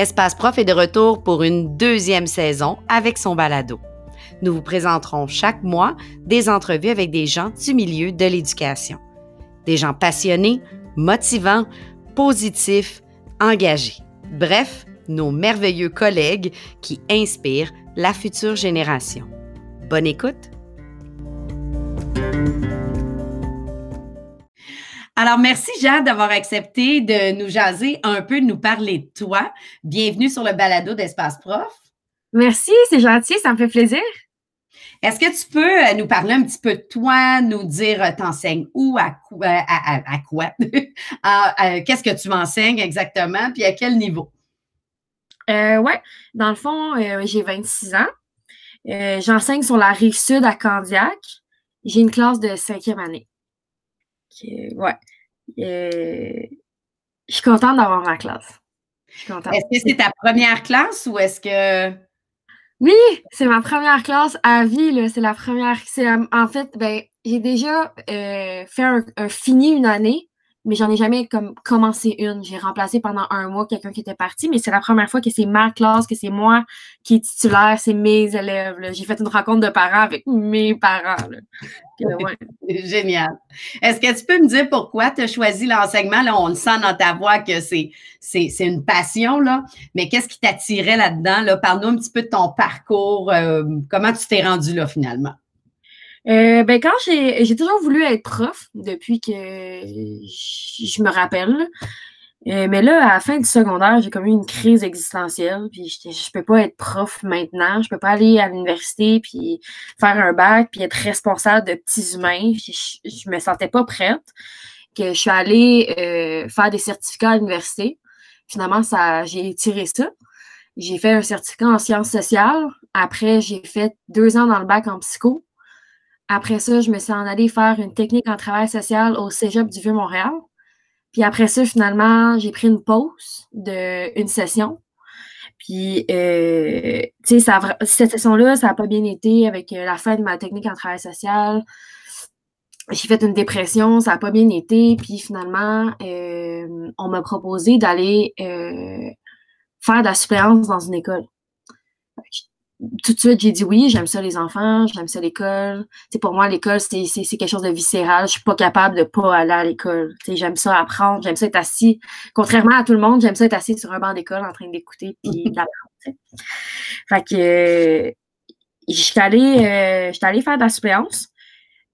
Espace Prof est de retour pour une deuxième saison avec son balado. Nous vous présenterons chaque mois des entrevues avec des gens du milieu de l'éducation. Des gens passionnés, motivants, positifs, engagés. Bref, nos merveilleux collègues qui inspirent la future génération. Bonne écoute! Alors, merci Jeanne d'avoir accepté de nous jaser un peu, de nous parler de toi. Bienvenue sur le balado d'Espace Prof. Merci, c'est gentil, ça me fait plaisir. Est-ce que tu peux euh, nous parler un petit peu de toi, nous dire euh, t'enseignes où, à quoi, euh, à, quoi? qu'est-ce que tu m'enseignes exactement, puis à quel niveau? Euh, oui, dans le fond, j'ai 26 ans. J'enseigne sur la rive sud à Candiac. J'ai une classe de cinquième année. Ouais. je suis contente d'avoir ma classe. Est-ce que c'est ta première classe ou est-ce que. Oui, c'est ma première classe à vie. C'est la première. En fait, ben, j'ai déjà euh, fait un, fini une année, mais j'en ai jamais comme commencé une. J'ai remplacé pendant un mois quelqu'un qui était parti, mais c'est la première fois que c'est ma classe, que c'est moi qui est titulaire, c'est mes élèves. J'ai fait une rencontre de parents avec mes parents. Génial. Est-ce que tu peux me dire pourquoi tu as choisi l'enseignement? Là, on le sent dans ta voix que c'est, c'est, une passion, là. mais qu'est-ce qui t'attirait là-dedans? Là? Parle-nous un petit peu de ton parcours. Euh, comment tu t'es rendu là finalement? Euh, ben quand j'ai, j'ai toujours voulu être prof depuis que je me rappelle. Euh, mais là, à la fin du secondaire, j'ai comme eu une crise existentielle. Puis je, peux pas être prof maintenant. Je peux pas aller à l'université puis faire un bac puis être responsable de petits humains. Je, je, me sentais pas prête. Que je suis allée euh, faire des certificats à l'université. Finalement, ça, j'ai tiré ça. J'ai fait un certificat en sciences sociales. Après, j'ai fait deux ans dans le bac en psycho. Après ça, je me suis en allée faire une technique en travail social au Cégep du Vieux-Montréal. Puis après ça, finalement, j'ai pris une pause d'une session. Puis, euh, tu sais, cette session-là, ça n'a pas bien été avec euh, la fin de ma technique en travail social. J'ai fait une dépression, ça n'a pas bien été. Puis finalement, euh, on m'a proposé d'aller faire de la suppléance dans une école tout de suite, j'ai dit oui, j'aime ça les enfants, j'aime ça l'école. Pour moi, l'école, c'est quelque chose de viscéral. Je suis pas capable de pas aller à l'école. J'aime ça apprendre, j'aime ça être assis. Contrairement à tout le monde, j'aime ça être assis sur un banc d'école en train d'écouter puis d'apprendre. Fait que euh, j'étais allée, euh, allée faire de la suppléance.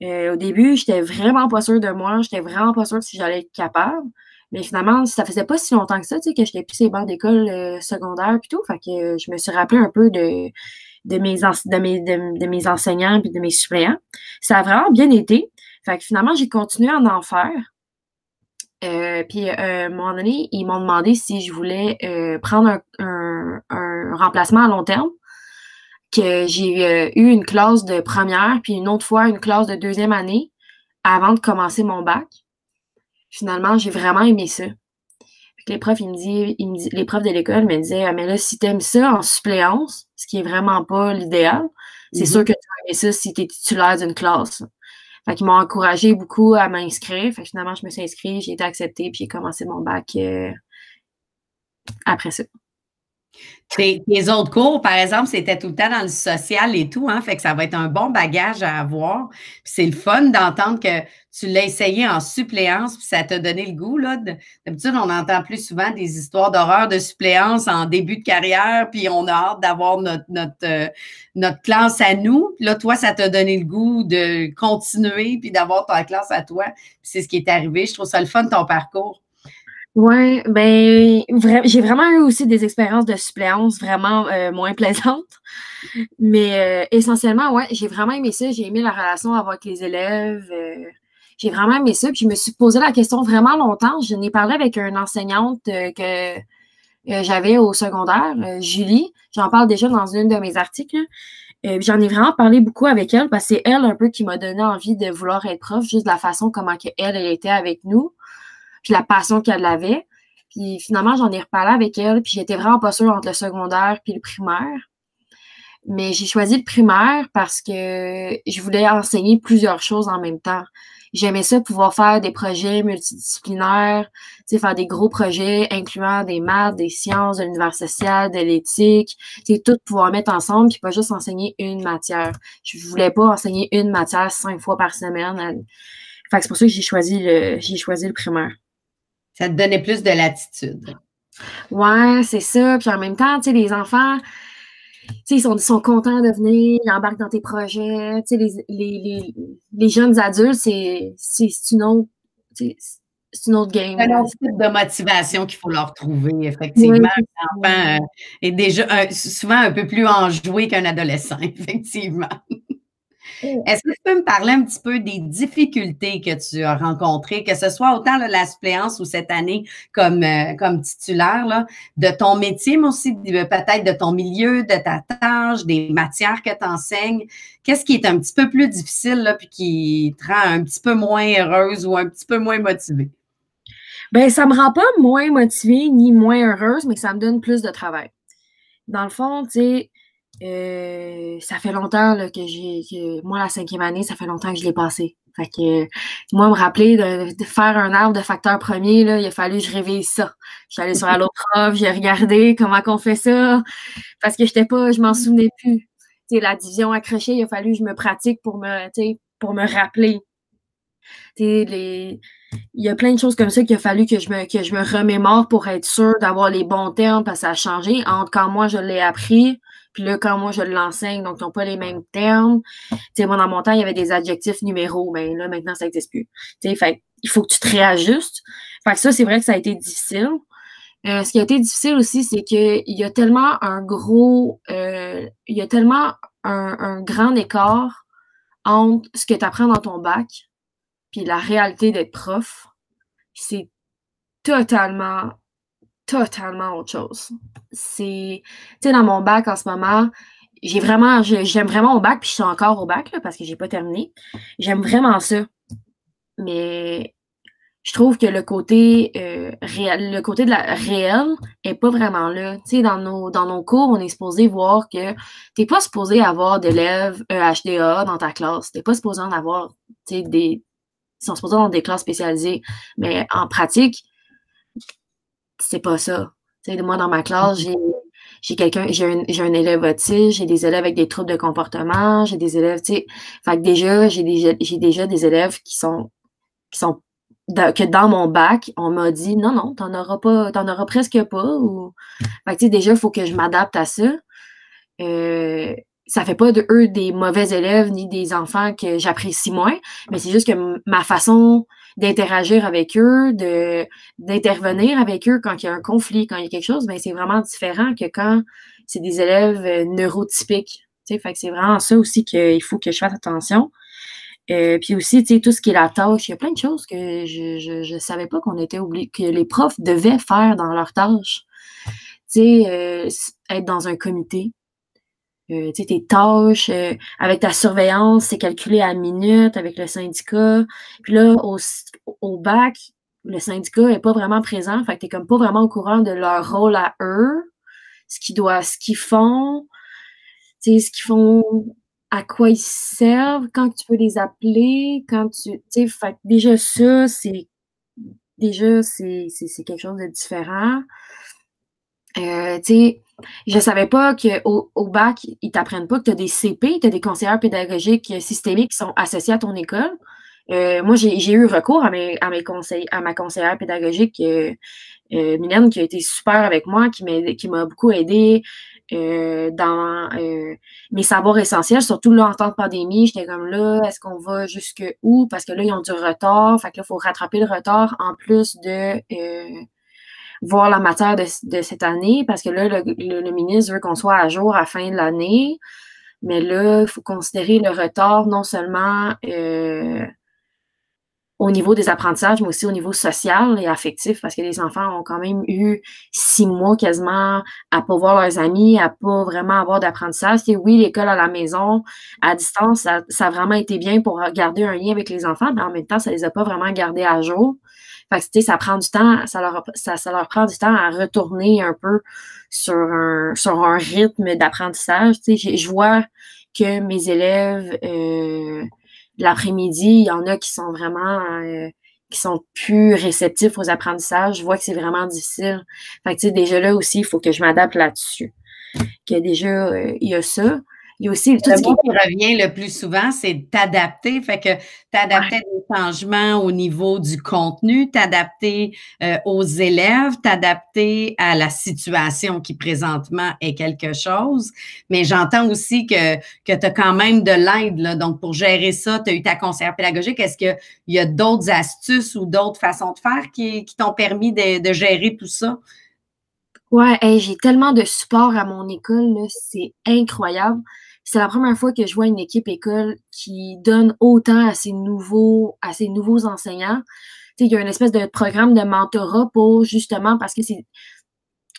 Euh, au début, j'étais vraiment pas sûre de moi, j'étais vraiment pas sûre si j'allais être capable. Mais finalement, ça faisait pas si longtemps que ça, tu sais, que j'étais plus ces bancs d'école euh, secondaire et tout. Fait que euh, je me suis rappelé un peu de, de, mes, enseignants et de mes suppléants. Ça a vraiment bien été. Fait que finalement, j'ai continué en faire. Euh, puis, à un moment donné, ils m'ont demandé si je voulais prendre un, un, remplacement à long terme. Que j'ai eu une classe de première, puis une autre fois une classe de deuxième année avant de commencer mon bac finalement, j'ai vraiment aimé ça. les profs, ils me disent, les profs de l'école me disaient, ah, mais là, si tu aimes ça en suppléance, ce qui est vraiment pas l'idéal, c'est mm-hmm. sûr que tu vas aimer ça si tu es titulaire d'une classe. Fait qu'ils m'ont encouragé beaucoup à m'inscrire. Fait finalement, je me suis inscrite, j'ai été acceptée, puis j'ai commencé mon bac euh, après ça. Tes, autres cours, par exemple, c'était tout le temps dans le social et tout, hein, fait que ça va être un bon bagage à avoir. c'est le fun d'entendre que tu l'as essayé en suppléance, puis ça t'a donné le goût. Là. D'habitude, on entend plus souvent des histoires d'horreur de suppléance en début de carrière, puis on a hâte d'avoir notre, notre, euh, notre classe à nous. là, toi, ça t'a donné le goût de continuer, puis d'avoir ta classe à toi. c'est ce qui est arrivé. Je trouve ça le fun, ton parcours. Oui, ben j'ai vraiment eu aussi des expériences de suppléance vraiment euh, moins plaisantes. Mais euh, essentiellement, ouais, j'ai vraiment aimé ça. J'ai aimé la relation avec les élèves. Euh, j'ai vraiment aimé ça. Puis je me suis posé la question vraiment longtemps. Je n'ai parlé avec une enseignante que j'avais au secondaire, Julie. J'en parle déjà dans une de mes articles. J'en ai vraiment parlé beaucoup avec elle parce que c'est elle un peu qui m'a donné envie de vouloir être prof, juste de la façon comment elle était avec nous puis la passion qu'elle avait. Puis finalement, j'en ai reparlé avec elle, puis j'étais vraiment pas sûre entre le secondaire puis le primaire. Mais j'ai choisi le primaire parce que je voulais enseigner plusieurs choses en même temps. j'aimais ça pouvoir faire des projets multidisciplinaires, faire des gros projets incluant des maths, des sciences, de l'univers social, de l'éthique, tout pouvoir mettre ensemble puis pas juste enseigner une matière. Je voulais pas enseigner une matière cinq fois par semaine. Fait c'est pour ça que j'ai choisi le j'ai choisi le primaire. Ça te donnait plus de latitude. Ouais, c'est ça. Puis en même temps, tu sais, les enfants, ils sont, sont contents de venir, ils embarquent dans tes projets. Les, les, les, les, jeunes adultes, c'est une autre. C'est une autre game. C'est un autre type de motivation qu'il faut leur trouver, effectivement. un enfant euh, est déjà souvent un peu plus enjoué qu'un adolescent, effectivement. Est-ce que tu peux me parler un petit peu des difficultés que tu as rencontrées, que ce soit autant la suppléance ou cette année comme, euh, comme titulaire, là, de ton métier, mais aussi peut-être de ton milieu, de ta tâche, des matières que tu enseignes? Qu'est-ce qui est un petit peu plus difficile, là, puis qui te rend un petit peu moins heureuse ou un petit peu moins motivée? Bien, ça ne me rend pas moins motivée ni moins heureuse, mais ça me donne plus de travail. Dans le fond, tu sais, euh, ça fait longtemps là, que j'ai. moi, la cinquième année, ça fait longtemps que je l'ai passé. Fait que moi, me rappeler de, faire un arbre de facteur premier, là, il a fallu que je réveille ça. Allée sur l'autre prof, j'ai regardé comment qu'on fait ça. Parce que j'étais pas, je m'en souvenais plus. sais la division accrochée, il a fallu que je me pratique pour me, pour me rappeler. Les, il y a plein de choses comme ça qu'il a fallu que je me, que je me remémore pour être sûre d'avoir les bons termes parce que ça a changé entre quand moi je l'ai appris puis là, quand moi, je l'enseigne, donc ils n'ont pas les mêmes termes. Tu sais, moi, dans mon temps, il y avait des adjectifs numéros, mais là, maintenant, ça n'existe plus. Tu sais, fait il faut que tu te réajustes. Fait que ça, c'est vrai que ça a été difficile. Euh, ce qui a été difficile aussi, c'est qu'il y a tellement un gros, euh, il y a tellement un, un grand écart entre ce que tu apprends dans ton bac puis la réalité d'être prof. C'est totalement totalement autre chose. C'est, tu sais, dans mon bac en ce moment, j'ai vraiment, j'aime vraiment mon bac, puis je suis encore au bac, là, parce que j'ai pas terminé. J'aime vraiment ça. Mais je trouve que le côté euh, réel, le côté de la réelle est pas vraiment là. Tu sais, dans nos, dans nos cours, on est supposé voir que t'es pas supposé avoir d'élèves EHDA dans ta classe. T'es pas supposé en avoir, tu sais, des, ils sont supposés avoir des classes spécialisées. Mais en pratique, c'est pas ça. moi, dans ma classe, j'ai j'ai quelqu'un, j'ai un, j'ai un élève autiste, j'ai des élèves avec des troubles de comportement, j'ai des élèves, tu sais, fait que déjà, j'ai déjà, j'ai déjà des élèves qui sont, qui sont, que dans mon bac, on m'a dit, non, non, t'en auras pas, t'en auras presque pas, ou, fait que, tu sais, déjà, il faut que je m'adapte à ça. Euh, ça fait pas de eux des mauvais élèves ni des enfants que j'apprécie moins, mais c'est juste que ma façon d'interagir avec eux, de d'intervenir avec eux quand il y a un conflit, quand il y a quelque chose, ben c'est vraiment différent que quand c'est des élèves euh, neurotypiques. Fait que c'est vraiment ça aussi qu'il faut que je fasse attention. Euh, puis aussi, tu sais, tout ce qui est la tâche, il y a plein de choses que je ne savais pas qu'on était obligé, que les profs devaient faire dans leur tâche. Tu sais, euh, être dans un comité, euh, tes tâches, euh, avec ta surveillance, c'est calculé à minute avec le syndicat. Puis là, au, au bac, le syndicat n'est pas vraiment présent, fait que t'es comme pas vraiment au courant de leur rôle à eux, ce qu'ils doivent, ce qu'ils font, ce qu'ils font, à quoi ils servent, quand tu peux les appeler, quand tu, tu fait déjà ça, c'est, déjà, c'est, c'est, quelque chose de différent. Euh, tu sais, je savais pas qu'au au bac, ils t'apprennent pas que tu as des CP, tu as des conseillers pédagogiques systémiques qui sont associés à ton école. Euh, moi, j'ai eu recours à, mes, conseils, à ma conseillère pédagogique, euh, euh, Mylène, qui a été super avec moi, qui m'a beaucoup aidé euh, dans mes savoirs essentiels, surtout là en temps de pandémie. J'étais comme là, est-ce qu'on va jusque où? Parce que là, ils ont du retard. Fait que là, il faut rattraper le retard en plus de voir la matière de, cette année parce que là, le, ministre veut qu'on soit à jour à la fin de l'année. Mais là, il faut considérer le retard non seulement euh, au niveau des apprentissages, mais aussi au niveau social et affectif, parce que les enfants ont quand même eu six mois quasiment à pas voir leurs amis, à pas vraiment avoir d'apprentissage. Et oui, l'école à la maison, à distance, ça, ça, a vraiment été bien pour garder un lien avec les enfants, mais en même temps, ça les a pas vraiment gardés à jour. Fait que, ça prend du temps, ça leur, ça, leur prend du temps à retourner un peu sur un, sur un rythme d'apprentissage. Je vois que mes élèves, euh, l'après-midi, il y en a qui sont vraiment euh, qui sont plus réceptifs aux apprentissages. Je vois que c'est vraiment difficile. Fait que, tu sais, déjà là aussi, il faut que je m'adapte là-dessus. Que déjà, euh, il y a ça. Il y a aussi tout le ce qui... revient le plus souvent, c'est t'adapter. Fait que t'adapter des changements au niveau du contenu, t'adapter euh, aux élèves, t'adapter à la situation qui présentement est quelque chose. Mais j'entends aussi que, que tu as quand même de l'aide. Donc, pour gérer ça, tu as eu ta conseillère pédagogique. Est-ce qu'il y a d'autres astuces ou d'autres façons de faire qui, qui t'ont permis de, de gérer tout ça? Ouais, j'ai tellement de support à mon école, c'est incroyable c'est la première fois que je vois une équipe école qui donne autant à ses nouveaux, à ses nouveaux enseignants. il y a une espèce de programme de mentorat pour justement parce que c'est.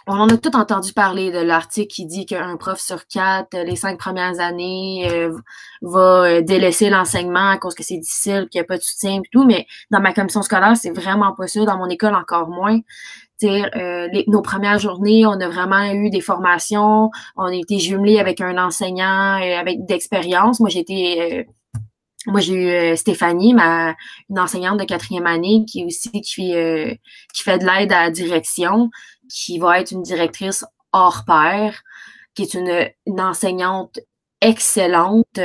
On en a tout entendu parler de l'article qui dit qu'un prof sur quatre, les cinq premières années, euh, va euh, délaisser l'enseignement à cause que c'est difficile, qu'il n'y a pas de soutien et tout. Mais dans ma commission scolaire, c'est vraiment pas ça. Dans mon école, encore moins. Euh, nos premières journées, on a vraiment eu des formations, on a été jumelés avec un enseignant euh, avec d'expérience. Moi, j'ai été euh, moi, j'ai eu euh, Stéphanie, ma, une enseignante de quatrième année, qui aussi qui, qui fait de l'aide à la direction, qui va être une directrice hors pair, qui est une, une enseignante excellente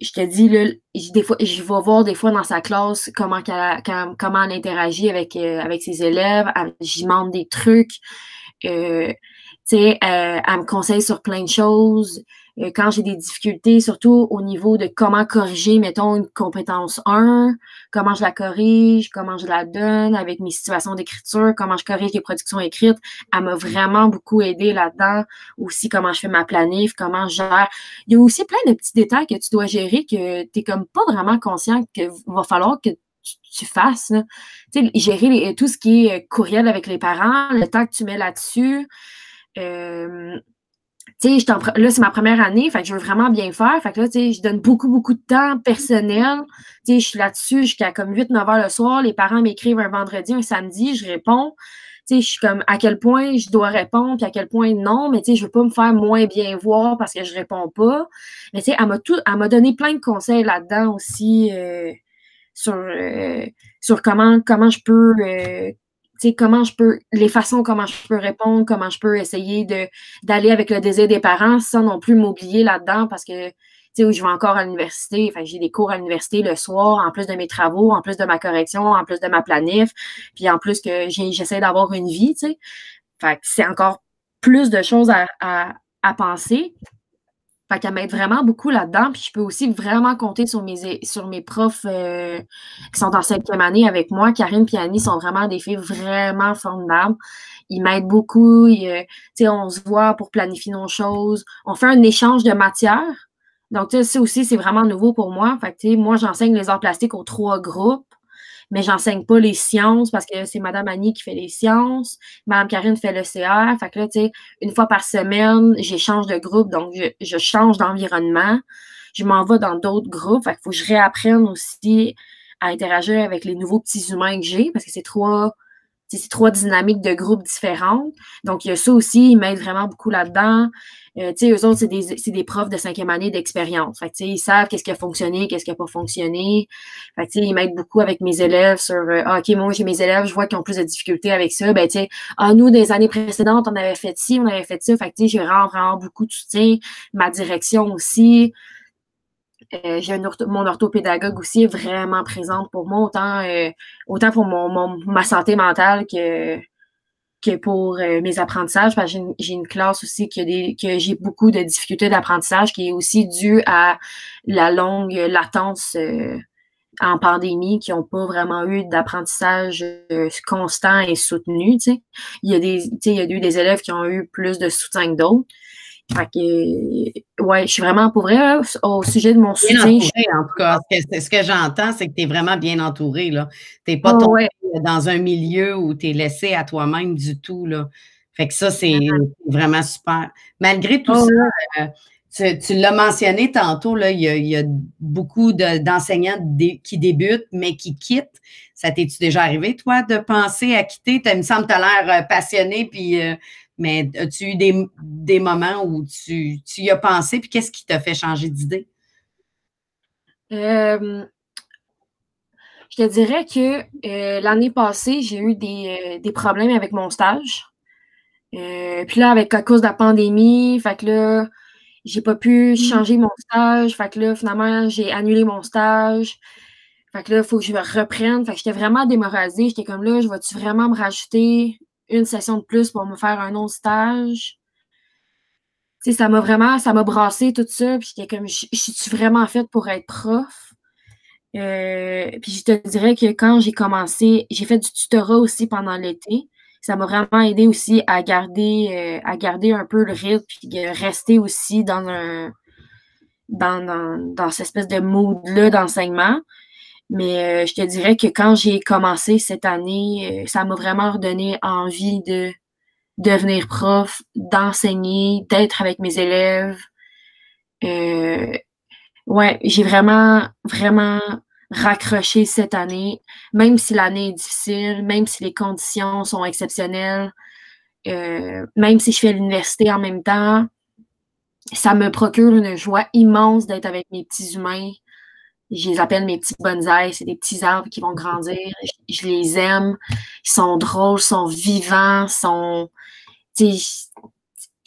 je te dis, là, des fois, je vais voir des fois dans sa classe comment, elle, comment elle interagit avec, euh, avec ses élèves. J'y demande des trucs. Euh, tu sais, euh, elle me conseille sur plein de choses. Euh, quand j'ai des difficultés, surtout au niveau de comment corriger, mettons, une compétence 1, comment je la corrige, comment je la donne avec mes situations d'écriture, comment je corrige les productions écrites, elle m'a vraiment beaucoup aidé là-dedans. Aussi, comment je fais ma planif, comment je gère. Il y a aussi plein de petits détails que tu dois gérer que tu n'es comme pas vraiment conscient qu'il va falloir que tu, fasses. Gérer tout ce qui est courriel avec les parents, le temps que tu mets là-dessus. Euh, tu sais, là, c'est ma première année, fait que je veux vraiment bien faire. Fait que là, tu sais, je donne beaucoup, beaucoup de temps personnel. Tu sais, je suis là-dessus jusqu'à comme 8, 9 heures le soir. Les parents m'écrivent un vendredi, un samedi, je réponds. Tu sais, je suis comme à quel point je dois répondre, puis à quel point non, mais tu sais, je veux pas me faire moins bien voir parce que je réponds pas. Mais tu sais, elle m'a tout, elle m'a donné plein de conseils là-dedans aussi euh, sur, euh, sur comment, comment je peux euh, comment je peux, les façons comment je peux répondre, comment je peux essayer d'aller avec le désir des parents sans non plus m'oublier là-dedans parce que, tu sais, je vais encore à l'université, enfin, j'ai des cours à l'université le soir, en plus de mes travaux, en plus de ma correction, en plus de ma planif, puis en plus que j'essaie d'avoir une vie, tu sais. Fait c'est encore plus de choses à, à, à penser. Fait qu'elle m'aide vraiment beaucoup là-dedans. Puis je peux aussi vraiment compter sur mes, sur mes profs euh, qui sont en cinquième année avec moi. Karine et Annie sont vraiment des filles vraiment formidables. Ils m'aident beaucoup. Ils, euh, on se voit pour planifier nos choses. On fait un échange de matière. Donc, ça aussi, c'est vraiment nouveau pour moi. Fait que, moi, j'enseigne les arts plastiques aux trois groupes mais j'enseigne pas les sciences parce que c'est Madame Annie qui fait les sciences, Madame Karine fait le CR. Fait que là, tu sais, une fois par semaine, j'échange de groupe, donc je, change d'environnement. Je m'en vais dans d'autres groupes. Fait qu'il faut que je réapprenne aussi à interagir avec les nouveaux petits humains que j'ai parce que c'est trois c'est trois dynamiques de groupes différentes. Donc, il y a ça aussi, ils m'aident vraiment beaucoup là-dedans. Euh, tu sais, eux autres, c'est des, des, profs de cinquième année d'expérience. Fait tu sais, ils savent qu'est-ce qui a fonctionné, qu'est-ce qui n'a pas fonctionné. Fait tu sais, ils m'aident beaucoup avec mes élèves sur, euh, ah, OK, moi, j'ai mes élèves, je vois qu'ils ont plus de difficultés avec ça. Ben, tu sais, ah, nous, des années précédentes, on avait fait ci, on avait fait ça. Fait tu sais, j'ai vraiment, vraiment beaucoup de soutien. Ma direction aussi. Euh, j'ai mon orthopédagogue aussi est vraiment présente pour moi, autant, euh, autant pour mon, ma santé mentale que, que pour euh, mes apprentissages. j'ai une, classe aussi qui a des, que j'ai beaucoup de difficultés d'apprentissage qui est aussi due à la longue latence en pandémie qui n'ont pas vraiment eu d'apprentissage constant et soutenu. Il y a des, il y a eu des élèves qui ont eu plus de soutien que d'autres. Fait que, ouais, je suis vraiment pour vrai au sujet de mon bien soutien. En tout cas, ce que, j'entends, c'est que tu es vraiment bien entouré. Tu n'es pas oh, dans un milieu où tu es laissé à toi-même du tout. Là. Fait que ça, c'est vraiment super. Malgré tout oh, ça, euh, tu, l'as mentionné tantôt, là, il, y a, beaucoup d'enseignants qui débutent, mais qui quittent. Ça t'es-tu déjà arrivé, toi, de penser à quitter? Il me semble que tu as l'air euh, passionné puis euh, mais as-tu eu des, moments où tu, tu y as pensé, puis qu'est-ce qui t'a fait changer d'idée? je te dirais que l'année passée, j'ai eu des, des, problèmes avec mon stage. puis là, avec à cause de la pandémie, fait que là, j'ai pas pu mmh. changer mon stage. Fait que là, finalement, j'ai annulé mon stage. Fait que là, il faut que je reprenne. Fait que j'étais vraiment démoralisée. J'étais comme là, je vais-tu vraiment me rajouter une session de plus pour me faire un autre stage? Ça m'a vraiment, ça m'a brassé tout ça. Puis j'étais comme, je suis vraiment faite pour être prof? Euh, puis je te dirais que quand j'ai commencé, j'ai fait du tutorat aussi pendant l'été ça m'a vraiment aidé aussi à garder, euh, à garder un peu le rythme, puis rester aussi dans un dans, dans, cette espèce de mood-là d'enseignement. Mais euh, je te dirais que quand j'ai commencé cette année, euh, ça m'a vraiment redonné envie de devenir prof, d'enseigner, d'être avec mes élèves. ouais, j'ai vraiment, vraiment raccrocher cette année, même si l'année est difficile, même si les conditions sont exceptionnelles, euh, même si je fais l'université en même temps, ça me procure une joie immense d'être avec mes petits humains. Je les appelle mes petits bonsaïs, c'est des petits arbres qui vont grandir. Je, les aime. Ils sont drôles, sont vivants, sont, ils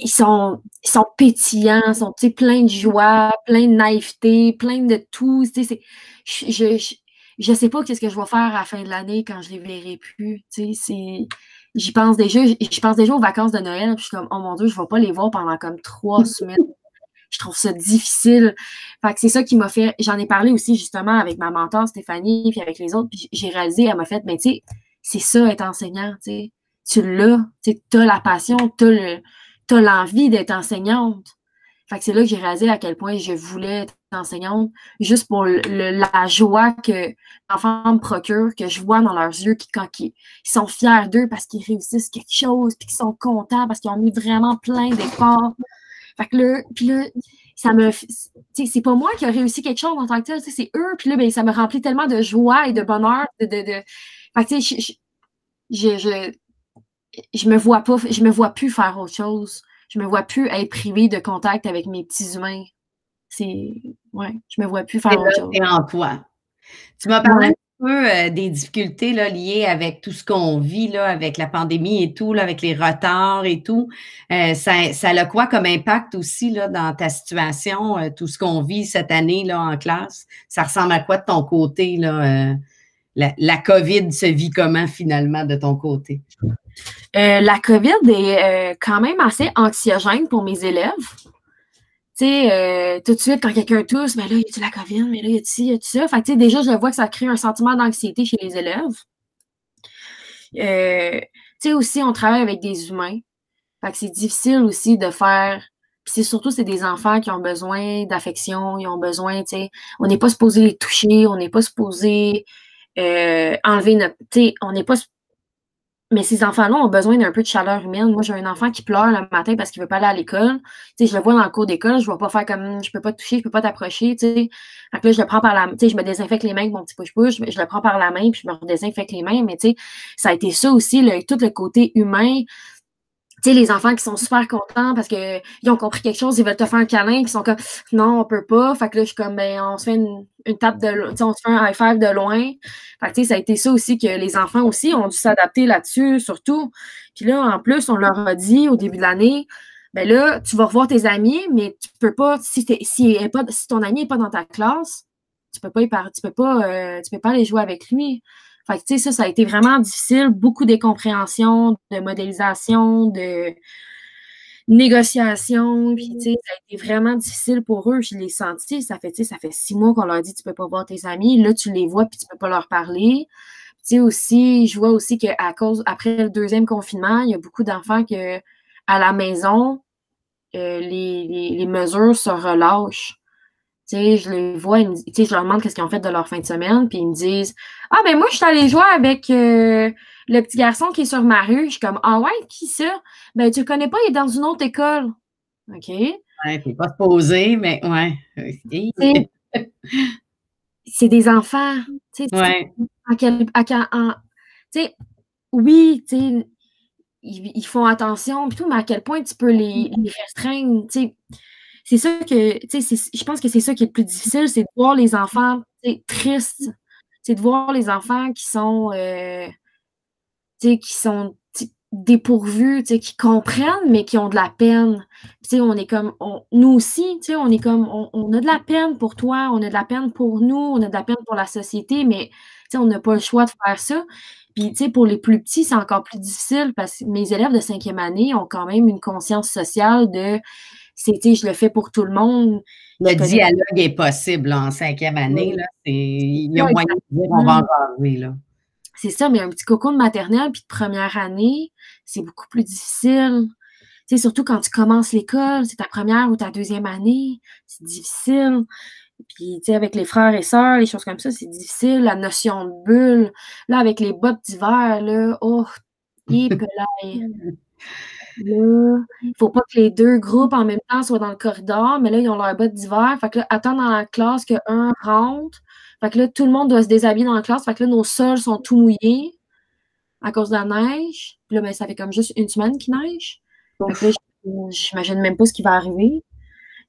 sont, ils sont pétillants, sont pleins de joie, pleins de naïveté, pleins de tout. C'est, je, je, sais pas qu'est-ce que je vais faire à la fin de l'année quand je les verrai plus. J'y pense déjà, je pense déjà aux vacances de Noël, puis je suis comme, oh mon Dieu, je vais pas les voir pendant comme trois semaines. Je trouve ça difficile. Fait que c'est ça qui m'a fait. J'en ai parlé aussi justement avec ma mentor Stéphanie, puis avec les autres, puis j'ai réalisé, elle m'a fait, mais ben, tu sais, c'est ça être enseignant, tu sais. Tu l'as, tu as la passion, tu as l'envie d'être enseignante. Fait que c'est là que j'ai réalisé à quel point je voulais être enseignante, juste pour la joie que l'enfant me procure, que je vois dans leurs yeux, qui, quand ils, sont fiers d'eux parce qu'ils réussissent quelque chose, puis qu'ils sont contents parce qu'ils ont mis vraiment plein d'efforts. Fait que là, puis là, ça me. C'est pas moi qui ai réussi quelque chose en tant que tel, c'est eux. Puis là, ben, ça me remplit tellement de joie et de bonheur. De, de, de... Fait que, je, je, je, je, je me vois pas, je me vois plus faire autre chose je me vois plus être privée de contact avec mes petits humains. C'est. Ouais, je me vois plus faire autre chose. en toi. Tu m'as parlé euh, des difficultés liées avec tout ce qu'on vit là, avec la pandémie et tout, avec les retards et tout. Euh, ça, ça, a quoi comme impact aussi là, dans ta situation, euh, tout ce qu'on vit cette année là, en classe? Ça ressemble à quoi de ton côté? La, la, COVID se vit comment finalement de ton côté? La COVID est quand même assez anxiogène pour mes élèves. Tu sais, euh, tout de suite, quand quelqu'un tousse, ben là, y a-tu la COVID, mais là, y a-tu y a ça? Fait tu sais, déjà, je vois que ça crée un sentiment d'anxiété chez les élèves. tu sais, aussi, on travaille avec des humains. Fait que c'est difficile aussi de faire. Puis c'est surtout, c'est des enfants qui ont besoin d'affection, ils ont besoin, tu sais, on n'est pas supposé les toucher, on n'est pas supposé enlever notre. Tu sais, on n'est pas mais ces enfants-là ont besoin d'un peu de chaleur humaine. Moi, j'ai un enfant qui pleure le matin parce qu'il veut pas aller à l'école. Tu je le vois dans le cours d'école, je vais pas faire comme je peux pas toucher, je peux pas t'approcher, tu sais. là, je le prends par la tu sais, je me désinfecte les mains avec mon petit push-push, je le prends par la main, puis je me désinfecte les mains. Mais tu sais, ça a été ça aussi, le, tout le côté humain les enfants qui sont super contents parce qu'ils ont compris quelque chose, ils veulent te faire un câlin, qui sont comme non, on peut pas. Fait que là, je suis comme ben, on se fait une, tape de on se fait un high five de loin. Fait que ça a été ça aussi que les enfants aussi ont dû s'adapter là-dessus, surtout. Puis là, en plus, on leur a dit au début de l'année, ben là, tu vas revoir tes amis, mais tu peux pas, si, si, pas, ton ami n'est pas dans ta classe, tu peux pas tu peux euh, peux pas aller jouer avec lui. Fait que, tu sais, ça, ça a été vraiment difficile. Beaucoup de compréhension, de modélisation, de négociation. Puis, tu sais, ça a été vraiment difficile pour eux. Je l'ai senti. Ça fait, tu sais, ça fait six mois qu'on leur dit tu peux pas voir tes amis. Là, tu les vois puis tu peux pas leur parler. Tu sais, aussi, je vois aussi qu'à cause, après le deuxième confinement, il y a beaucoup d'enfants que à la maison, euh, les, les mesures se relâchent je les vois, je leur demande qu'est-ce qu'ils ont fait de leur fin de semaine, puis ils me disent Ah ben moi, je suis allée jouer avec euh, le petit garçon qui est sur ma rue. Je suis comme Ah ouais, qui ça? Ben tu le connais pas, il est dans une autre école. OK? Ouais, puis pas se poser, mais ouais. c'est des enfants. Ouais. oui, ils, ils, font attention, tout, mais à quel point tu peux les, les restreindre? C'est ça que, tu sais, je pense que c'est ça qui est le plus difficile, c'est de voir les enfants tristes. C'est de voir les enfants qui sont, euh, qui sont dépourvus, qui comprennent, mais qui ont de la peine. sais, on est comme, nous aussi, on est comme, on, a de la peine pour toi, on a de la peine pour nous, on a de la peine pour la société, mais on n'a pas le choix de faire ça. Puis, tu sais, pour les plus petits, c'est encore plus difficile parce que mes élèves de cinquième année ont quand même une conscience sociale de, c'est, je le fais pour tout le monde. Le dialogue est possible en cinquième année. Là, il y a moyen de dire on va en parler. Là. C'est ça, mais un petit coco de maternelle puis de première année, c'est beaucoup plus difficile. Surtout quand tu commences l'école, c'est ta première ou ta deuxième année, c'est difficile. Puis, tu sais, avec les frères et sœurs, les choses comme ça, c'est difficile. La notion de bulle. Là, avec les bottes d'hiver, là, oh, il Là, il faut pas que les deux groupes en même temps soient dans le corridor, mais là, ils ont leur bottes d'hiver. Fait que là, attends dans la classe qu'un rentre. Fait que là, tout le monde doit se déshabiller dans la classe. Fait que là, nos sols sont tout mouillés à cause de la neige. Puis là, ben, ça fait comme juste une semaine qu'il neige. Fait que là, j'imagine même pas ce qui va arriver.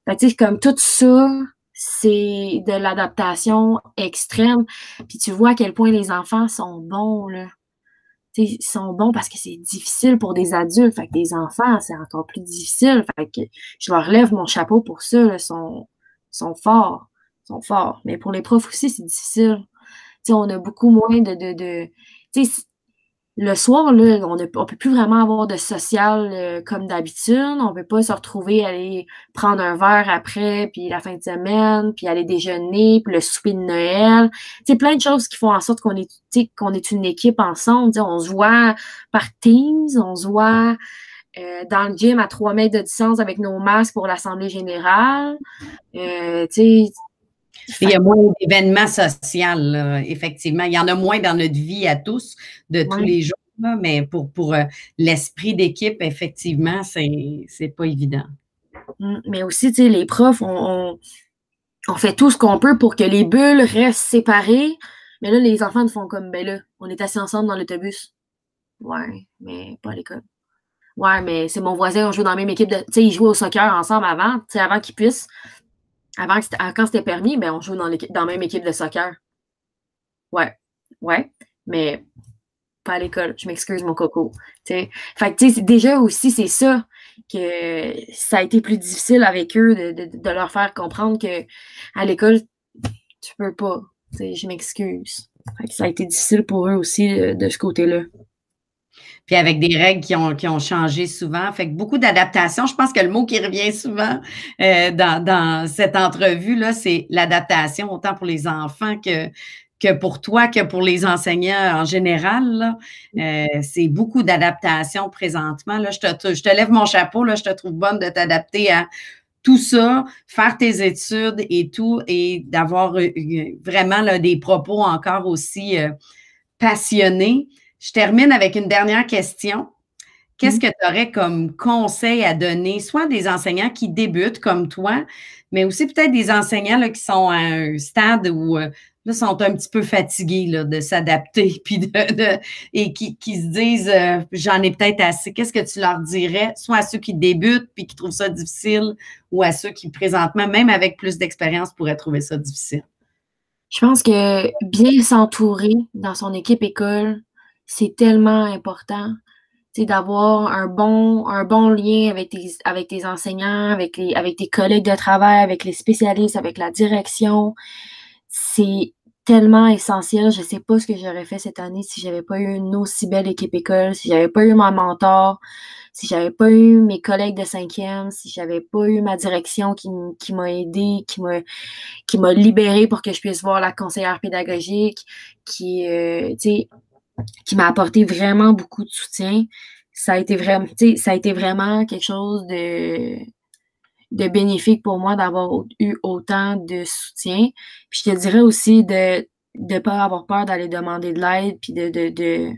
Fait que, tu sais, comme tout ça, c'est de l'adaptation extrême. Puis tu vois à quel point les enfants sont bons, là. Ils sont bons parce que c'est difficile pour des adultes. Fait que des enfants, c'est encore plus difficile. Fait que je leur lève mon chapeau pour ça. Ils sont, sont forts. sont forts. Mais pour les profs aussi, c'est difficile. sais, on a beaucoup moins de. de, de le soir, là, on ne peut plus vraiment avoir de social euh, comme d'habitude. On peut pas se retrouver, aller prendre un verre après, puis la fin de semaine, puis aller déjeuner, puis le souper de Noël. C'est plein de choses qui font en sorte qu'on est, qu'on est une équipe ensemble. on se voit par Teams, on se voit euh, dans le gym à trois mètres de distance avec nos masques pour l'Assemblée générale. Euh, il y a moins d'événements sociaux, effectivement. Il y en a moins dans notre vie à tous de tous les jours, mais pour, pour euh, l'esprit d'équipe, effectivement, c'est pas évident. Mmh, mais aussi, tu sais, les profs, on, fait tout ce qu'on peut pour que les bulles restent séparées. Mais là, les enfants font comme, ben là, on est assis ensemble dans l'autobus. Ouais, mais pas à l'école. Ouais, mais c'est mon voisin, on joue dans la même équipe de. Tu sais, ils jouaient au soccer ensemble avant, tu sais, avant qu'ils puissent. Avant, quand c'était permis, ben, on joue dans, dans la même équipe de soccer. Ouais, ouais, mais pas à l'école. Je m'excuse, mon coco. Fait que, déjà aussi, c'est ça que ça a été plus difficile avec eux de, leur faire comprendre que à l'école, tu peux pas. Je m'excuse. Ça a été difficile pour eux aussi de, de ce côté-là puis avec des règles qui ont, qui ont changé souvent. Fait que beaucoup d'adaptation. Je pense que le mot qui revient souvent euh, dans, dans, cette entrevue-là, c'est l'adaptation, autant pour les enfants que, que pour toi, que pour les enseignants en général. Euh, c'est beaucoup d'adaptation présentement. Là, je, te, je te lève mon chapeau, là, je te trouve bonne de t'adapter à tout ça, faire tes études et tout, et d'avoir euh, vraiment des propos encore aussi passionnés. Je termine avec une dernière question. Qu'est-ce mm. que tu aurais comme conseil à donner, soit des enseignants qui débutent comme toi, mais aussi peut-être des enseignants là, qui sont à un stade où euh, là, sont un petit peu fatigués là, de s'adapter puis de, et qui, se disent euh, j'en ai peut-être assez. Qu'est-ce que tu leur dirais, soit à ceux qui débutent puis qui trouvent ça difficile ou à ceux qui présentement, même avec plus d'expérience, pourraient trouver ça difficile? Je pense que bien s'entourer dans son équipe école, c'est tellement important d'avoir un bon, un bon lien avec tes, avec tes enseignants, avec, les, avec tes collègues de travail, avec les spécialistes, avec la direction. C'est tellement essentiel. Je ne sais pas ce que j'aurais fait cette année si j'avais pas eu une aussi belle équipe école, si j'avais pas eu mon mentor, si j'avais pas eu mes collègues de cinquième, si j'avais pas eu ma direction qui, qui m'a aidé, qui m'a qui m'a libéré pour que je puisse voir la conseillère pédagogique, qui, euh, tu sais, qui m'a apporté vraiment beaucoup de soutien. Ça a été vraiment, ça a été vraiment quelque chose de, de bénéfique pour moi d'avoir eu autant de soutien. Puis je te dirais aussi de ne pas avoir peur d'aller demander de l'aide, puis de, de, de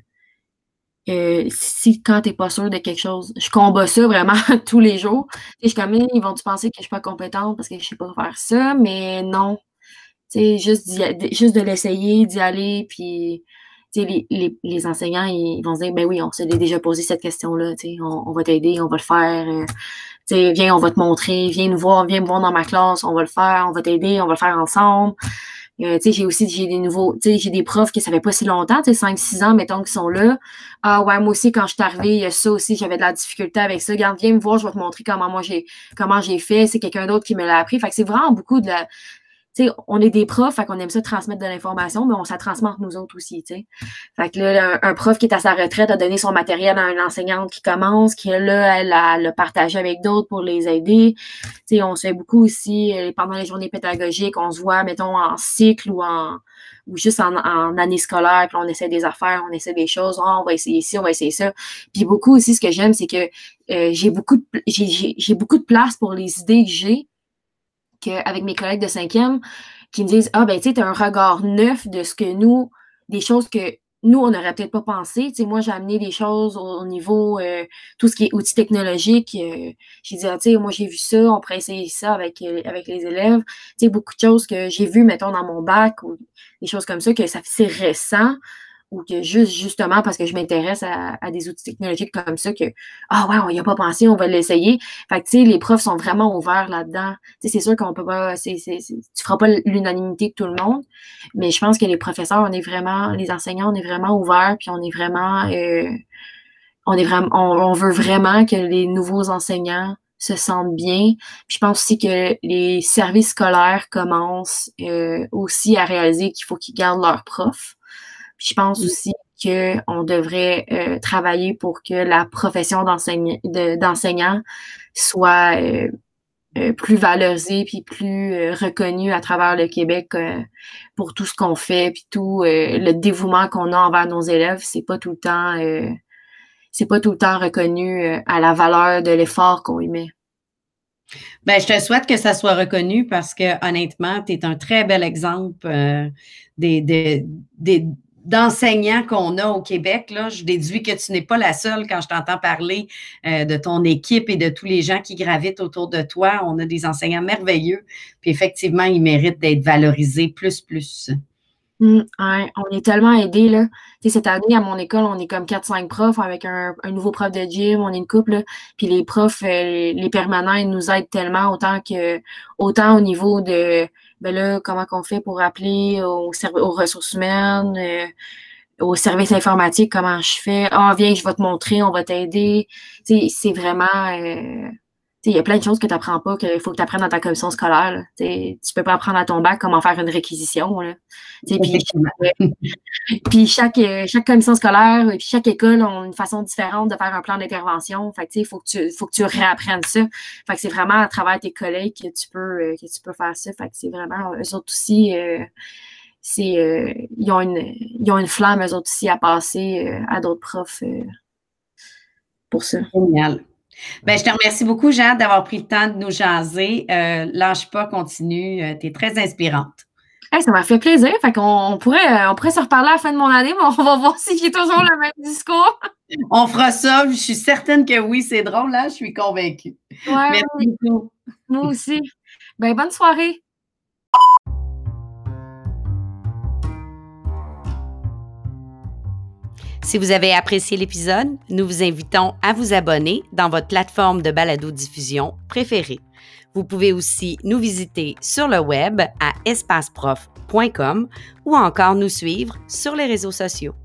euh, si quand tu n'es pas sûr de quelque chose, je combats ça vraiment tous les jours. Et je comme, ils vont-tu penser que je suis pas compétente parce que je sais pas faire ça, mais non. juste, juste de l'essayer, d'y aller, puis les, les, les, enseignants, ils vont se dire, ben oui, on s'est déjà posé cette question-là, on, on va t'aider, on va le faire. Euh, viens, on va te montrer, viens nous voir, viens me voir dans ma classe, on va le faire, on va t'aider, on va le faire ensemble. Euh, j'ai aussi j'ai des nouveaux, j'ai des profs qui ça fait pas si longtemps, 5-6 ans, mettons, qui sont là. Ah ouais, moi aussi, quand je suis arrivée, il y a ça aussi, j'avais de la difficulté avec ça. Regarde, viens me voir, je vais te montrer comment moi j'ai comment j'ai fait. C'est quelqu'un d'autre qui me l'a appris. Fait que c'est vraiment beaucoup de la, on est des profs, fait qu'on aime ça transmettre de l'information, mais on ça transmet nous autres aussi, tu sais. Fait que là, un, prof qui est à sa retraite a donné son matériel à une enseignante qui commence, qui là, elle a le partagé avec d'autres pour les aider. Tu sais, on se fait beaucoup aussi euh, pendant les journées pédagogiques, on se voit, mettons, en cycle ou en ou juste en, année scolaire, puis on essaie des affaires, on essaie des choses, oh, on va essayer ci, on va essayer ça. Puis beaucoup aussi, ce que j'aime, c'est que euh, j'ai beaucoup j'ai beaucoup de place pour les idées que j'ai avec mes collègues de cinquième qui me disent Ah, ben, tu sais, tu as un regard neuf de ce que nous, des choses que nous, on n'aurait peut-être pas pensé. Tu sais, moi, j'ai amené des choses au, niveau, euh, tout ce qui est outils technologiques. Euh, j'ai dit, ah, tu sais, moi, j'ai vu ça, on pourrait essayer ça avec, euh, avec les élèves. Tu sais, beaucoup de choses que j'ai vues, mettons, dans mon bac ou des choses comme ça, que ça c'est récent ou que juste justement parce que je m'intéresse à, des outils technologiques comme ça que ah ouais on n'y a pas pensé on va l'essayer. Fait que tu sais les profs sont vraiment ouverts là-dedans. Tu sais c'est sûr qu'on peut pas c'est, c'est, tu feras pas l'unanimité de tout le monde mais je pense que les professeurs on est vraiment les enseignants on est vraiment ouverts puis on est vraiment euh, on est vraiment on, veut vraiment que les nouveaux enseignants se sentent bien. Puis je pense aussi que les services scolaires commencent euh, aussi à réaliser qu'il faut qu'ils gardent leurs profs je pense mm. aussi qu'on devrait euh, travailler pour que la profession d'enseignant soit euh, euh, plus valorisée puis plus reconnue à travers le Québec pour tout ce qu'on fait puis tout le dévouement qu'on a envers nos élèves c'est pas tout le temps c'est pas tout le temps reconnu à la valeur de l'effort qu'on y met. Ben, je te souhaite que ça soit reconnu parce que honnêtement, tu es un très bel exemple des, des, d'enseignants qu'on a au Québec. Je déduis que tu n'es pas la seule quand je t'entends parler euh, de ton équipe et de tous les gens qui gravitent autour de toi. On a des enseignants merveilleux. Puis effectivement, ils méritent d'être valorisés plus, plus. Mmh, on est tellement aidés. Cette année, à mon école, on est comme 4-5 profs avec un, nouveau prof de gym, on est une couple. Puis les profs, euh, les permanents, ils nous aident tellement autant que autant au niveau de ben là, comment qu'on fait pour appeler aux, aux ressources humaines, euh, au service informatique, comment je fais? Ah, viens, je vais te montrer, on va t'aider. C'est vraiment. Euh, il y a plein de choses que tu n'apprends pas, qu'il faut que tu apprennes dans ta commission scolaire. Tu ne peux pas apprendre à ton bac comment faire une réquisition. Puis, chaque, euh, chaque commission scolaire et puis chaque école ont une façon différente de faire un plan d'intervention. Fait il faut que tu faut que tu réapprennes ça. Fait que c'est vraiment à travers tes collègues que tu peux euh, que tu peux faire ça. Fait que c'est vraiment eux autres aussi. Euh, c'est ils ont une ils ont une flamme eux autres aussi à passer à d'autres profs pour ça. Génial. Ben, je te remercie beaucoup, Jeanne, d'avoir pris le temps de nous jaser. Euh, lâche pas, continue. Euh, tu es très inspirante. ça m'a fait plaisir. Fait qu'on pourrait, euh, on pourrait se reparler à la fin de mon année, mais on va voir si j'ai toujours le même discours. on fera ça. Je suis certaine que oui, c'est drôle, là. Je suis convaincue. Merci beaucoup. Moi aussi. Ben, bonne soirée. Si vous avez apprécié l'épisode, nous vous invitons à vous abonner dans votre plateforme de balado-diffusion préférée. Vous pouvez aussi nous visiter sur le web à espaceprof.com ou encore nous suivre sur les réseaux sociaux.